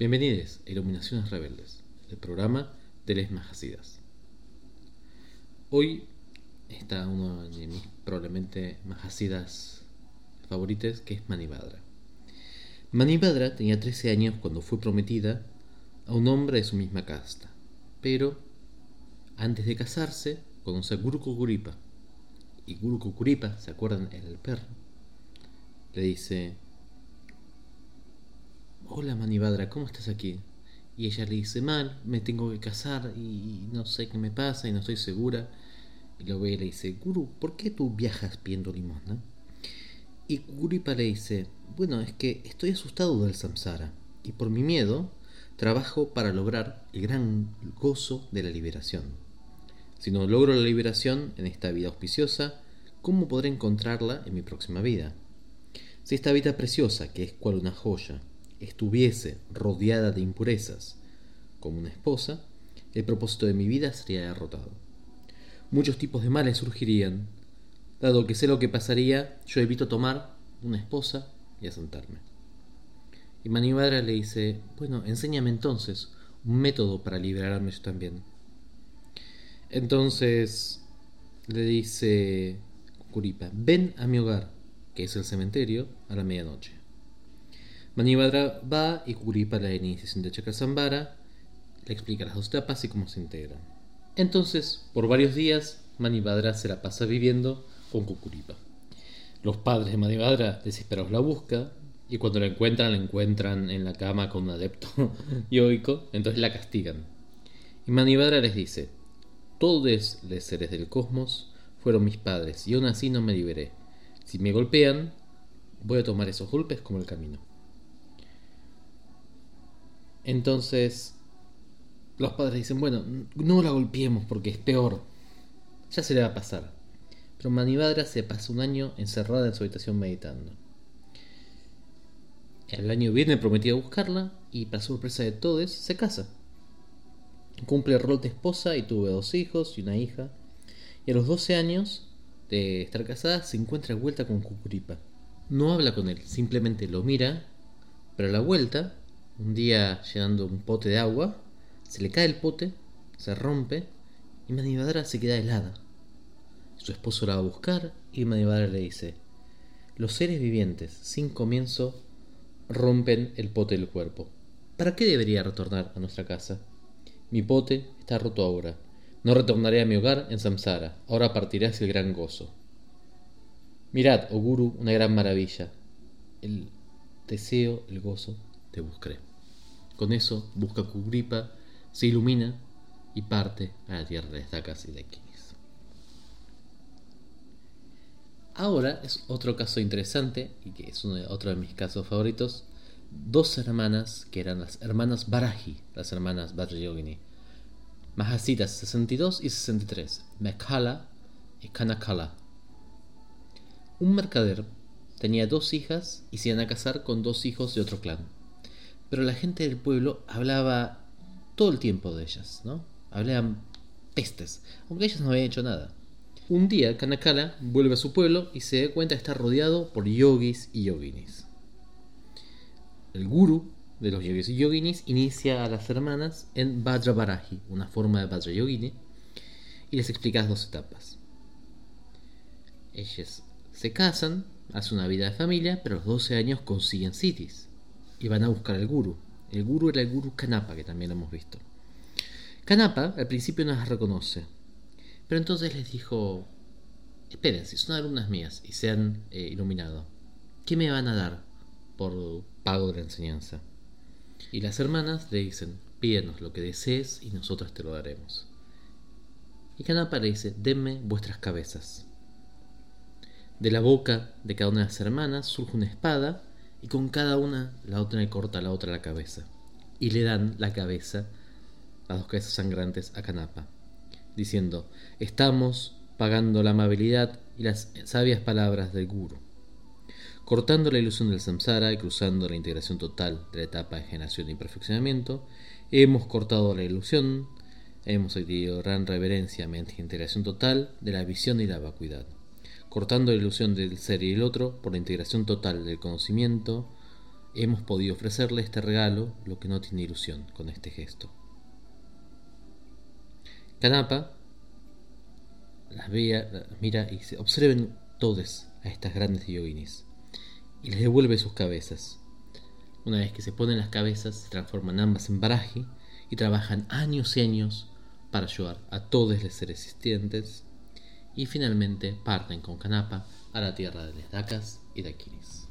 Bienvenidos a Iluminaciones Rebeldes, el programa de Les Majasidas. Hoy está uno de mis probablemente majasidas favoritas, que es Manibadra. Manibadra tenía 13 años cuando fue prometida a un hombre de su misma casta, pero antes de casarse conoce a Guru Kukuripa. Y Guru Kukuripa, ¿se acuerdan? El perro. Le dice, hola Manibadra, ¿cómo estás aquí? Y ella le dice, mal, me tengo que casar y no sé qué me pasa y no estoy segura. Y luego ella le dice, Guru, ¿por qué tú viajas pidiendo limosna? Y Guripa le dice, bueno, es que estoy asustado del samsara y por mi miedo trabajo para lograr el gran gozo de la liberación. Si no logro la liberación en esta vida auspiciosa, ¿cómo podré encontrarla en mi próxima vida? Si esta vida preciosa, que es cual una joya, estuviese rodeada de impurezas, como una esposa, el propósito de mi vida sería derrotado. Muchos tipos de males surgirían. Dado que sé lo que pasaría, yo evito tomar una esposa y asentarme. Y Manivadra le dice, bueno, enséñame entonces un método para liberarme yo también. Entonces le dice Kuripa, ven a mi hogar, que es el cementerio, a la medianoche. Manivadra va y Kuripa la iniciación de Chakasambara, le explica las dos etapas y cómo se integran. Entonces, por varios días, Manivadra se la pasa viviendo con Kukuripa. Los padres de Manivadra desesperados la buscan y cuando la encuentran, la encuentran en la cama con un adepto yoico, entonces la castigan. Y Manivadra les dice, todos los seres del cosmos fueron mis padres y aún así no me liberé. Si me golpean, voy a tomar esos golpes como el camino. Entonces, los padres dicen, bueno, no la golpeemos porque es peor. Ya se le va a pasar. Pero Manivadra se pasa un año encerrada en su habitación meditando. El año viene prometió buscarla y para sorpresa de todos se casa. Cumple el rol de esposa y tuvo dos hijos y una hija. Y a los 12 años de estar casada se encuentra vuelta con Kukuripa. No habla con él, simplemente lo mira, pero a la vuelta un día llenando un pote de agua, se le cae el pote, se rompe y Manivadra se queda helada. Su esposo la va a buscar y Manivadra le dice, los seres vivientes sin comienzo rompen el pote del cuerpo. ¿Para qué debería retornar a nuestra casa? Mi pote está roto ahora. No retornaré a mi hogar en Samsara. Ahora partiré hacia el gran gozo. Mirad, oh Guru, una gran maravilla. El deseo, el gozo, te buscaré. Con eso busca Kugripa, se ilumina y parte a la tierra de Estakas y de Kinis. Ahora es otro caso interesante y que es uno otro de mis casos favoritos. Dos hermanas que eran las hermanas Baraji, las hermanas Vajrayogini. Mahasitas 62 y 63, Mekhala y Kanakala. Un mercader tenía dos hijas y se iban a casar con dos hijos de otro clan pero la gente del pueblo hablaba todo el tiempo de ellas, ¿no? Hablaban pestes, aunque ellas no habían hecho nada. Un día Kanakala vuelve a su pueblo y se da cuenta de estar rodeado por yogis y yoginis. El guru de los yogis y yoginis inicia a las hermanas en Vajrabaraji, una forma de Vajra Yogini, y les explica dos etapas. Ellas se casan, hacen una vida de familia, pero a los 12 años consiguen siddhis y van a buscar al guru. El guru era el guru Kanapa, que también hemos visto. Kanapa al principio no las reconoce, pero entonces les dijo, esperen, si son alumnas mías y se han eh, iluminado, ¿qué me van a dar por pago de la enseñanza? Y las hermanas le dicen, pídenos lo que desees y nosotras te lo daremos. Y Kanapa le dice, denme vuestras cabezas. De la boca de cada una de las hermanas surge una espada y con cada una la otra le corta a la otra la cabeza. Y le dan la cabeza, las dos cabezas sangrantes a Canapa, diciendo, estamos pagando la amabilidad y las sabias palabras del guru, cortando la ilusión del samsara y cruzando la integración total de la etapa de generación y perfeccionamiento, hemos cortado la ilusión, hemos adquirido gran reverencia mediante integración total de la visión y la vacuidad cortando la ilusión del ser y el otro por la integración total del conocimiento hemos podido ofrecerle este regalo, lo que no tiene ilusión con este gesto. Kanapa las ve, las mira y dice, observen todos a estas grandes yoginis y les devuelve sus cabezas. Una vez que se ponen las cabezas, se transforman ambas en baraji y trabajan años y años para ayudar a todos los seres existentes y finalmente parten con Kanapa a la tierra de los Dakas y Dakinis.